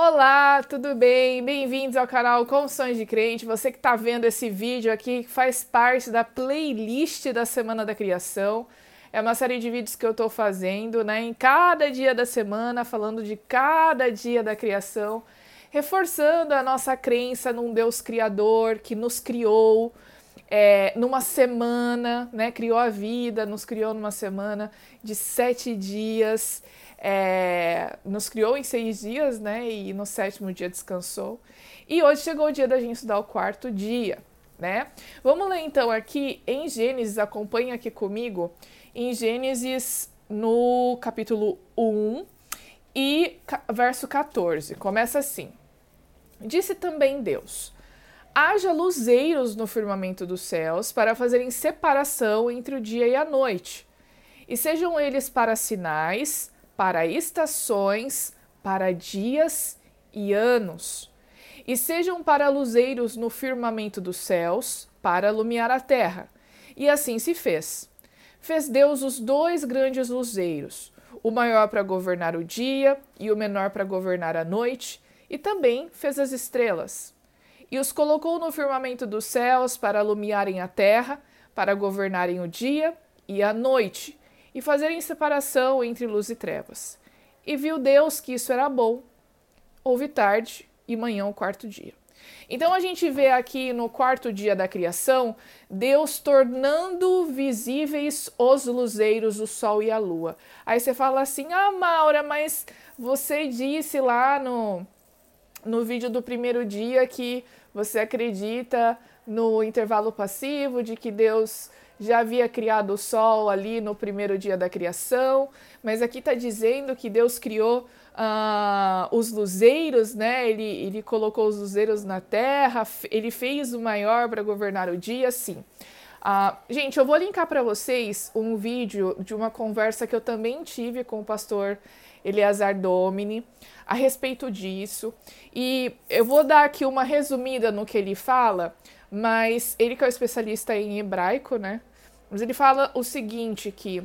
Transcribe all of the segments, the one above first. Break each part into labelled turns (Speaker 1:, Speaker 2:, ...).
Speaker 1: Olá, tudo bem? Bem-vindos ao canal Confissões de Crente. Você que está vendo esse vídeo aqui faz parte da playlist da Semana da Criação. É uma série de vídeos que eu estou fazendo, né? Em cada dia da semana, falando de cada dia da criação, reforçando a nossa crença num Deus Criador que nos criou é, numa semana, né? Criou a vida, nos criou numa semana de sete dias é, nos criou em seis dias, né? E no sétimo dia descansou. E hoje chegou o dia da gente estudar o quarto dia, né? Vamos ler então aqui em Gênesis, acompanha aqui comigo, em Gênesis no capítulo 1 e verso 14. Começa assim: Disse também Deus: Haja luzeiros no firmamento dos céus para fazerem separação entre o dia e a noite, e sejam eles para sinais para estações, para dias e anos, e sejam para luzeiros no firmamento dos céus, para iluminar a terra. E assim se fez. Fez Deus os dois grandes luzeiros, o maior para governar o dia e o menor para governar a noite, e também fez as estrelas. E os colocou no firmamento dos céus para iluminarem a terra, para governarem o dia e a noite, e fazerem separação entre luz e trevas. E viu Deus que isso era bom. Houve tarde e manhã o quarto dia. Então a gente vê aqui no quarto dia da criação Deus tornando visíveis os luzeiros, o sol e a lua. Aí você fala assim: "Ah, Maura, mas você disse lá no no vídeo do primeiro dia que você acredita no intervalo passivo, de que Deus já havia criado o sol ali no primeiro dia da criação, mas aqui está dizendo que Deus criou uh, os luzeiros, né? Ele, ele colocou os luzeiros na terra, ele fez o maior para governar o dia, sim. Uh, gente, eu vou linkar para vocês um vídeo de uma conversa que eu também tive com o pastor Eleazar Domini a respeito disso. E eu vou dar aqui uma resumida no que ele fala, mas ele que é o especialista em hebraico, né? Mas ele fala o seguinte que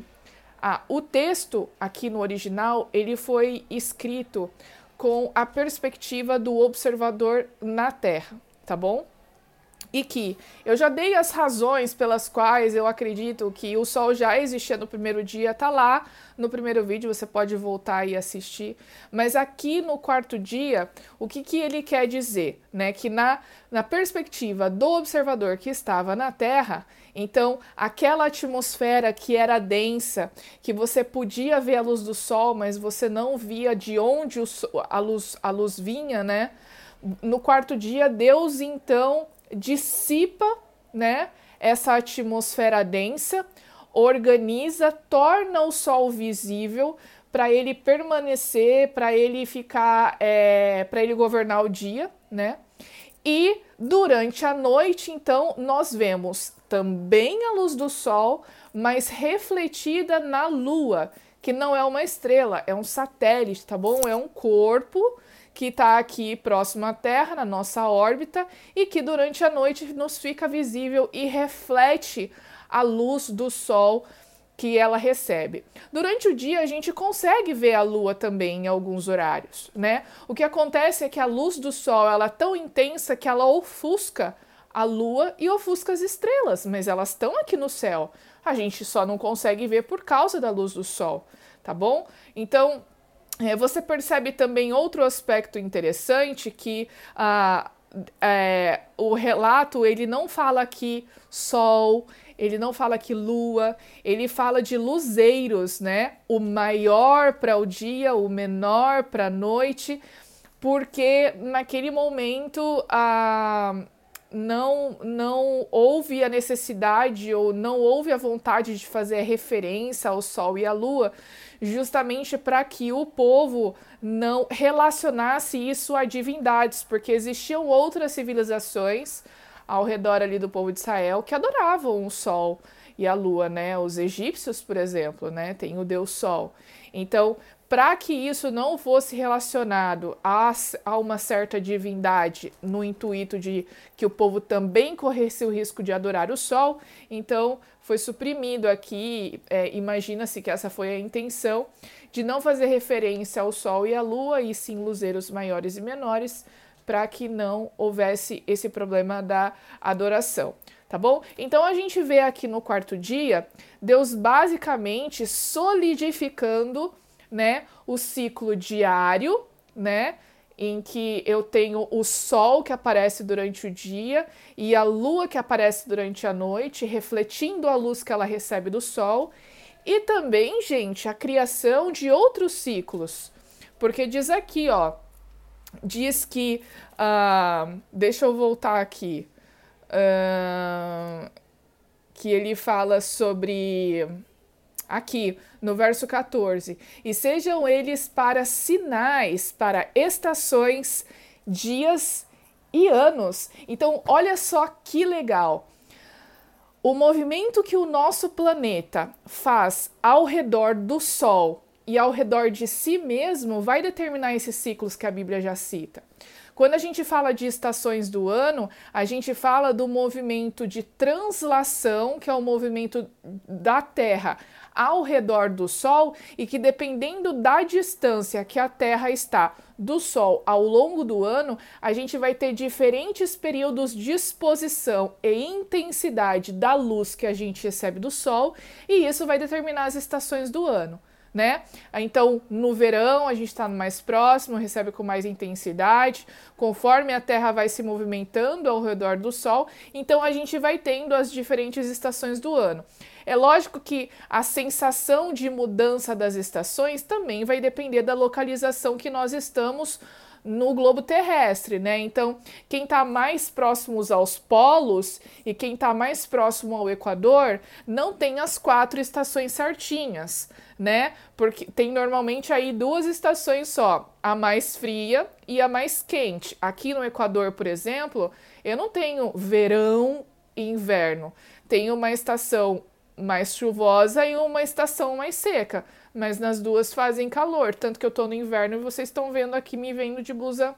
Speaker 1: ah, o texto aqui no original ele foi escrito com a perspectiva do observador na Terra, tá bom? E que eu já dei as razões pelas quais eu acredito que o Sol já existia no primeiro dia, tá lá no primeiro vídeo, você pode voltar e assistir. Mas aqui no quarto dia, o que, que ele quer dizer? Né? Que na, na perspectiva do observador que estava na Terra, então aquela atmosfera que era densa, que você podia ver a luz do Sol, mas você não via de onde o, a, luz, a luz vinha, né? No quarto dia, Deus então dissipa, né? Essa atmosfera densa organiza, torna o sol visível para ele permanecer, para ele ficar, é, para ele governar o dia, né? E durante a noite, então, nós vemos também a luz do sol, mas refletida na lua, que não é uma estrela, é um satélite, tá bom? É um corpo que está aqui próximo à Terra, na nossa órbita, e que durante a noite nos fica visível e reflete a luz do sol que ela recebe. Durante o dia a gente consegue ver a lua também em alguns horários, né? O que acontece é que a luz do sol ela é tão intensa que ela ofusca a lua e ofusca as estrelas, mas elas estão aqui no céu. A gente só não consegue ver por causa da luz do sol, tá bom? Então, você percebe também outro aspecto interessante que ah, é, o relato ele não fala aqui sol, ele não fala que lua, ele fala de luzeiros, né? O maior para o dia, o menor para a noite, porque naquele momento a não, não houve a necessidade ou não houve a vontade de fazer referência ao Sol e à Lua, justamente para que o povo não relacionasse isso a divindades, porque existiam outras civilizações ao redor ali do povo de Israel que adoravam o sol e a lua, né? Os egípcios, por exemplo, né? Tem o deus sol. Então, para que isso não fosse relacionado a, a, uma certa divindade, no intuito de que o povo também corresse o risco de adorar o sol, então foi suprimido aqui. É, Imagina-se que essa foi a intenção de não fazer referência ao sol e à lua, e sim luzeiros maiores e menores, para que não houvesse esse problema da adoração tá bom? Então a gente vê aqui no quarto dia Deus basicamente solidificando, né, o ciclo diário, né, em que eu tenho o sol que aparece durante o dia e a lua que aparece durante a noite, refletindo a luz que ela recebe do sol, e também, gente, a criação de outros ciclos. Porque diz aqui, ó, diz que. Uh, deixa eu voltar aqui uh, que ele fala sobre. Aqui, no verso 14: E sejam eles para sinais, para estações, dias e anos. Então, olha só que legal. O movimento que o nosso planeta faz ao redor do Sol e ao redor de si mesmo vai determinar esses ciclos que a Bíblia já cita. Quando a gente fala de estações do ano, a gente fala do movimento de translação, que é o movimento da Terra ao redor do Sol e que dependendo da distância que a Terra está do Sol ao longo do ano, a gente vai ter diferentes períodos de exposição e intensidade da luz que a gente recebe do Sol, e isso vai determinar as estações do ano né? Então, no verão, a gente está mais próximo, recebe com mais intensidade, conforme a Terra vai se movimentando ao redor do Sol, então a gente vai tendo as diferentes estações do ano. É lógico que a sensação de mudança das estações também vai depender da localização que nós estamos no globo terrestre, né? Então, quem está mais próximos aos polos e quem está mais próximo ao Equador não tem as quatro estações certinhas né? Porque tem normalmente aí duas estações só, a mais fria e a mais quente. Aqui no Equador, por exemplo, eu não tenho verão e inverno. Tenho uma estação mais chuvosa e uma estação mais seca, mas nas duas fazem calor, tanto que eu tô no inverno e vocês estão vendo aqui me vendo de blusa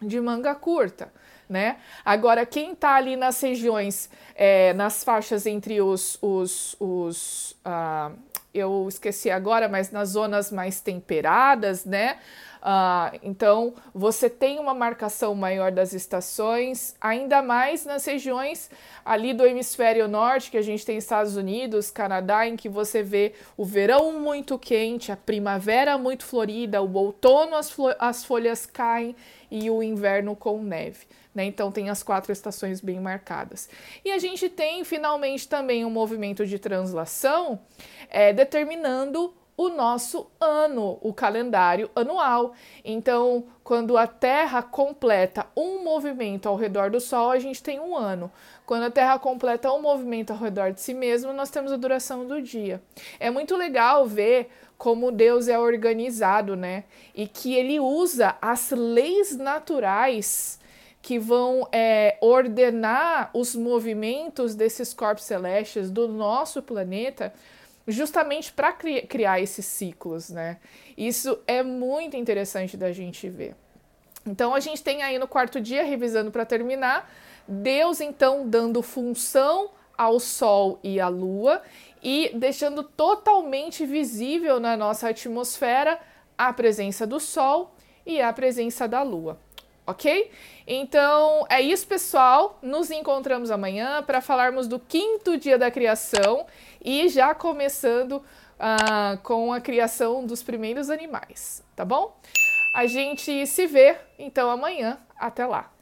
Speaker 1: de manga curta. Né? Agora, quem tá ali nas regiões, é, nas faixas entre os, os, os uh, eu esqueci agora, mas nas zonas mais temperadas, né? Uh, então você tem uma marcação maior das estações, ainda mais nas regiões ali do hemisfério norte, que a gente tem Estados Unidos, Canadá, em que você vê o verão muito quente, a primavera muito florida, o outono as, as folhas caem e o inverno com neve. Né? Então tem as quatro estações bem marcadas. E a gente tem finalmente também um movimento de translação é, determinando o nosso ano, o calendário anual. Então, quando a Terra completa um movimento ao redor do Sol, a gente tem um ano. Quando a Terra completa um movimento ao redor de si mesmo, nós temos a duração do dia. É muito legal ver como Deus é organizado, né? E que ele usa as leis naturais que vão é, ordenar os movimentos desses corpos celestes do nosso planeta, justamente para cri criar esses ciclos, né? Isso é muito interessante da gente ver. Então a gente tem aí no quarto dia, revisando para terminar, Deus então dando função ao Sol e à Lua e deixando totalmente visível na nossa atmosfera a presença do Sol e a presença da Lua ok? Então é isso, pessoal. Nos encontramos amanhã para falarmos do quinto dia da criação e já começando uh, com a criação dos primeiros animais, tá bom? A gente se vê então amanhã. Até lá!